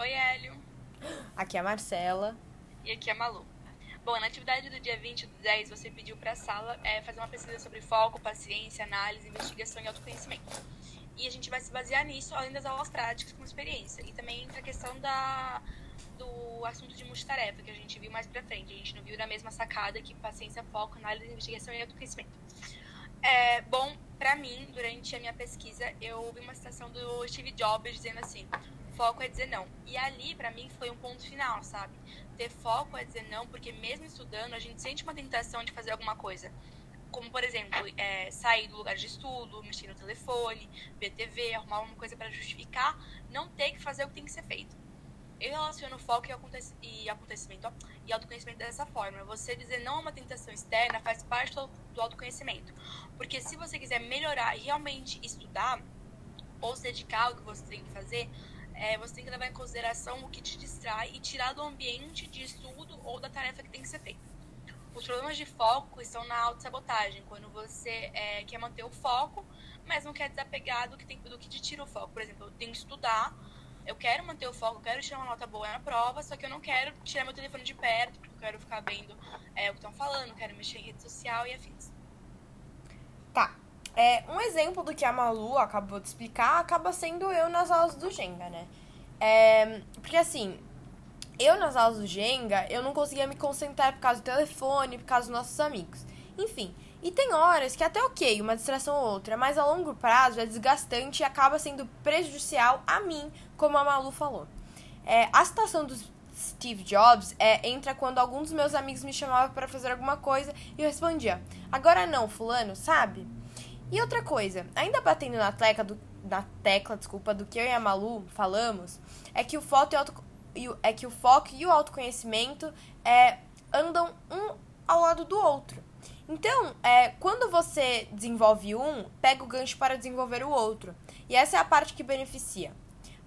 Oi, Hélio. Aqui é a Marcela. E aqui é a Malu. Bom, na atividade do dia 20 do 10, você pediu para a sala é, fazer uma pesquisa sobre foco, paciência, análise, investigação e autoconhecimento. E a gente vai se basear nisso, além das aulas práticas com experiência. E também entra a questão da, do assunto de multitarefa, que a gente viu mais pra frente. A gente não viu na mesma sacada que paciência, foco, análise, investigação e autoconhecimento. É, bom, para mim, durante a minha pesquisa, eu ouvi uma citação do Steve Jobs dizendo assim: foco é dizer não. E ali, para mim, foi um ponto final, sabe? Ter foco é dizer não, porque mesmo estudando, a gente sente uma tentação de fazer alguma coisa. Como, por exemplo, é, sair do lugar de estudo, mexer no telefone, ver TV, arrumar alguma coisa para justificar, não ter que fazer o que tem que ser feito. Eu relaciono foco e, acontecimento e autoconhecimento dessa forma. Você dizer não a uma tentação externa faz parte do autoconhecimento. Porque se você quiser melhorar e realmente estudar, ou se dedicar ao que você tem que fazer, é, você tem que levar em consideração o que te distrai e tirar do ambiente de estudo ou da tarefa que tem que ser feita. Os problemas de foco estão na autossabotagem, quando você é, quer manter o foco, mas não quer desapegar do que, tem, do que te tira o foco. Por exemplo, eu tenho que estudar, eu quero manter o foco, eu quero tirar uma nota boa na prova, só que eu não quero tirar meu telefone de perto, porque eu quero ficar vendo é, o que estão falando, quero mexer em rede social e afins. Tá. É, um exemplo do que a Malu acabou de explicar acaba sendo eu nas aulas do Jenga, né? É, porque assim, eu nas aulas do Jenga, eu não conseguia me concentrar por causa do telefone, por causa dos nossos amigos. Enfim, e tem horas que até ok, uma distração ou outra, mas a longo prazo é desgastante e acaba sendo prejudicial a mim, como a Malu falou. É, a situação do Steve Jobs é, entra quando alguns dos meus amigos me chamavam para fazer alguma coisa e eu respondia, agora não, fulano, sabe? E outra coisa, ainda batendo na tecla do, na tecla, desculpa, do que eu e a Malu falamos, é que o foco e o, auto, é que o foco e o autoconhecimento é, andam um ao lado do outro. Então, é, quando você desenvolve um, pega o gancho para desenvolver o outro. E essa é a parte que beneficia.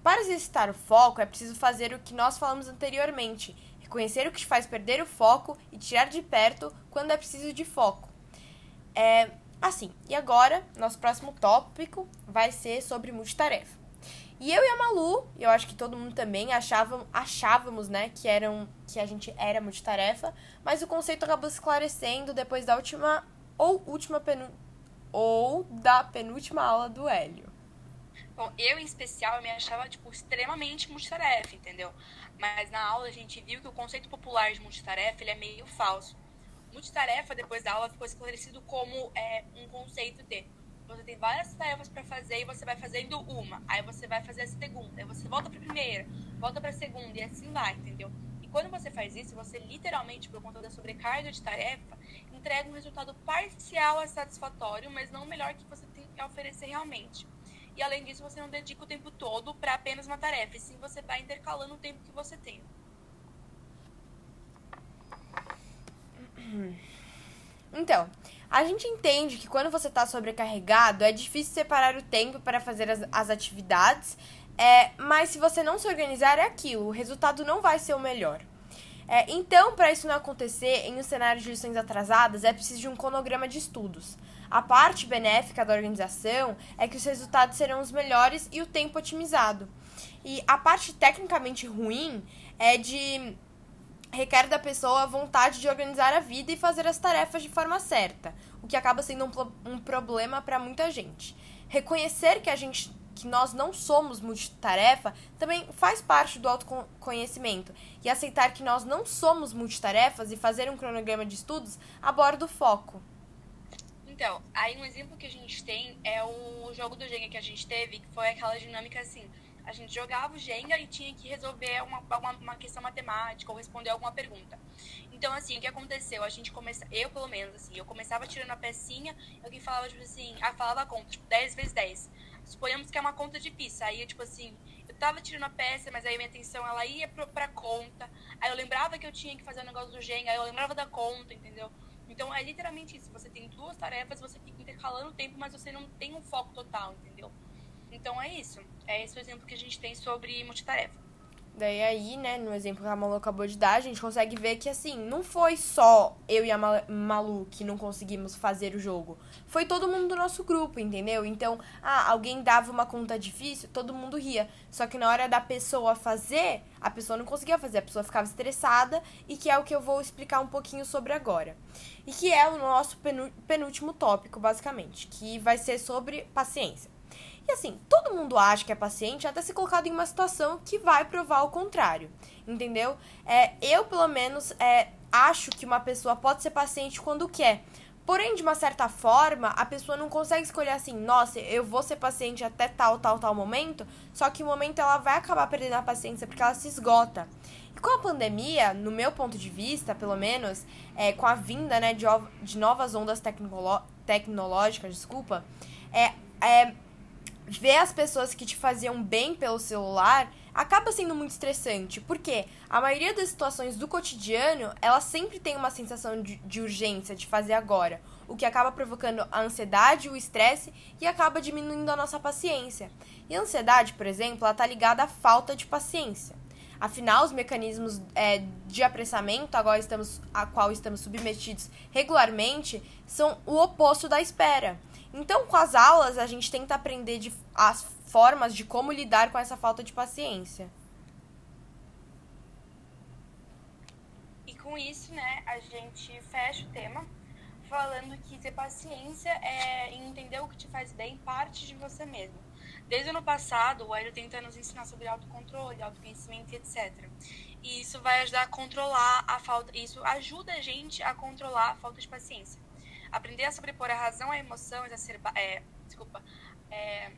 Para exercitar o foco, é preciso fazer o que nós falamos anteriormente: reconhecer o que te faz perder o foco e tirar de perto quando é preciso de foco. É, assim, e agora, nosso próximo tópico vai ser sobre multitarefa. E eu e a Malu, eu acho que todo mundo também achava, achávamos, né, que eram que a gente era multitarefa, mas o conceito acabou esclarecendo depois da última ou última penu, ou da penúltima aula do Hélio. Bom, eu em especial eu me achava tipo extremamente multitarefa, entendeu? Mas na aula a gente viu que o conceito popular de multitarefa ele é meio falso. Multitarefa depois da aula ficou esclarecido como é, um conceito de você tem várias tarefas para fazer e você vai fazendo uma, aí você vai fazer a segunda, aí você volta para a primeira, volta para a segunda e assim vai, entendeu? E quando você faz isso, você literalmente, por conta da sobrecarga de tarefa, entrega um resultado parcial a satisfatório, mas não o melhor que você tem a oferecer realmente. E além disso, você não dedica o tempo todo para apenas uma tarefa, e sim você vai intercalando o tempo que você tem. Então, a gente entende que quando você está sobrecarregado, é difícil separar o tempo para fazer as, as atividades, é, mas se você não se organizar, é aquilo, o resultado não vai ser o melhor. É, então, para isso não acontecer em um cenário de lições atrasadas, é preciso de um cronograma de estudos. A parte benéfica da organização é que os resultados serão os melhores e o tempo otimizado. E a parte tecnicamente ruim é de requer da pessoa a vontade de organizar a vida e fazer as tarefas de forma certa, o que acaba sendo um, um problema para muita gente. Reconhecer que a gente que nós não somos multitarefa também faz parte do autoconhecimento e aceitar que nós não somos multitarefas e fazer um cronograma de estudos aborda o foco. Então, aí um exemplo que a gente tem é o jogo do Jenga que a gente teve, que foi aquela dinâmica assim, a gente jogava o Jenga e tinha que resolver uma, uma, uma, questão matemática ou responder alguma pergunta. Então, assim, o que aconteceu? A gente começa, eu pelo menos, assim, eu começava tirando a pecinha, alguém falava, tipo assim, ah, falava a conta, tipo, 10 vezes 10. Suponhamos que é uma conta de pizza. Aí, tipo assim, eu tava tirando a peça, mas aí minha atenção, ela ia pro, pra conta. Aí eu lembrava que eu tinha que fazer o um negócio do Jenga, aí eu lembrava da conta, entendeu? Então, é literalmente isso. Você tem duas tarefas, você fica intercalando o tempo, mas você não tem um foco total, entendeu? Então é isso. É esse o exemplo que a gente tem sobre multitarefa. Daí aí, né, no exemplo que a Malu acabou de dar, a gente consegue ver que, assim, não foi só eu e a Malu que não conseguimos fazer o jogo. Foi todo mundo do nosso grupo, entendeu? Então, ah, alguém dava uma conta difícil, todo mundo ria. Só que na hora da pessoa fazer, a pessoa não conseguia fazer, a pessoa ficava estressada e que é o que eu vou explicar um pouquinho sobre agora. E que é o nosso penúltimo tópico, basicamente, que vai ser sobre paciência. Assim, todo mundo acha que é paciente até ser colocado em uma situação que vai provar o contrário. Entendeu? É, eu, pelo menos, é, acho que uma pessoa pode ser paciente quando quer. Porém, de uma certa forma, a pessoa não consegue escolher assim, nossa, eu vou ser paciente até tal, tal, tal momento, só que o momento ela vai acabar perdendo a paciência porque ela se esgota. E com a pandemia, no meu ponto de vista, pelo menos, é, com a vinda né, de, de novas ondas tecnológicas, desculpa, é, é, ver as pessoas que te faziam bem pelo celular acaba sendo muito estressante, porque a maioria das situações do cotidiano, ela sempre tem uma sensação de, de urgência, de fazer agora, o que acaba provocando a ansiedade, o estresse e acaba diminuindo a nossa paciência. E a ansiedade, por exemplo, ela tá ligada à falta de paciência. Afinal, os mecanismos é, de apressamento a qual, estamos, a qual estamos submetidos regularmente são o oposto da espera. Então, com as aulas, a gente tenta aprender de, as formas de como lidar com essa falta de paciência. E com isso, né, a gente fecha o tema falando que ter paciência é entender o que te faz bem parte de você mesmo. Desde o ano passado, o Hélio tenta nos ensinar sobre autocontrole, autoconhecimento etc. E isso vai ajudar a controlar a falta. Isso ajuda a gente a controlar a falta de paciência. Aprender a sobrepor a razão à emoção, exacerba, é, desculpa, é,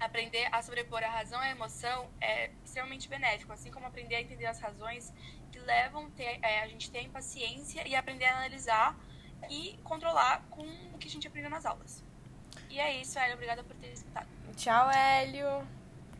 aprender a sobrepor a razão à emoção é extremamente benéfico, assim como aprender a entender as razões que levam ter, é, a gente ter impaciência e aprender a analisar e controlar com o que a gente aprendeu nas aulas. E é isso, Hélio. Obrigada por ter escutado. Tchau, Hélio.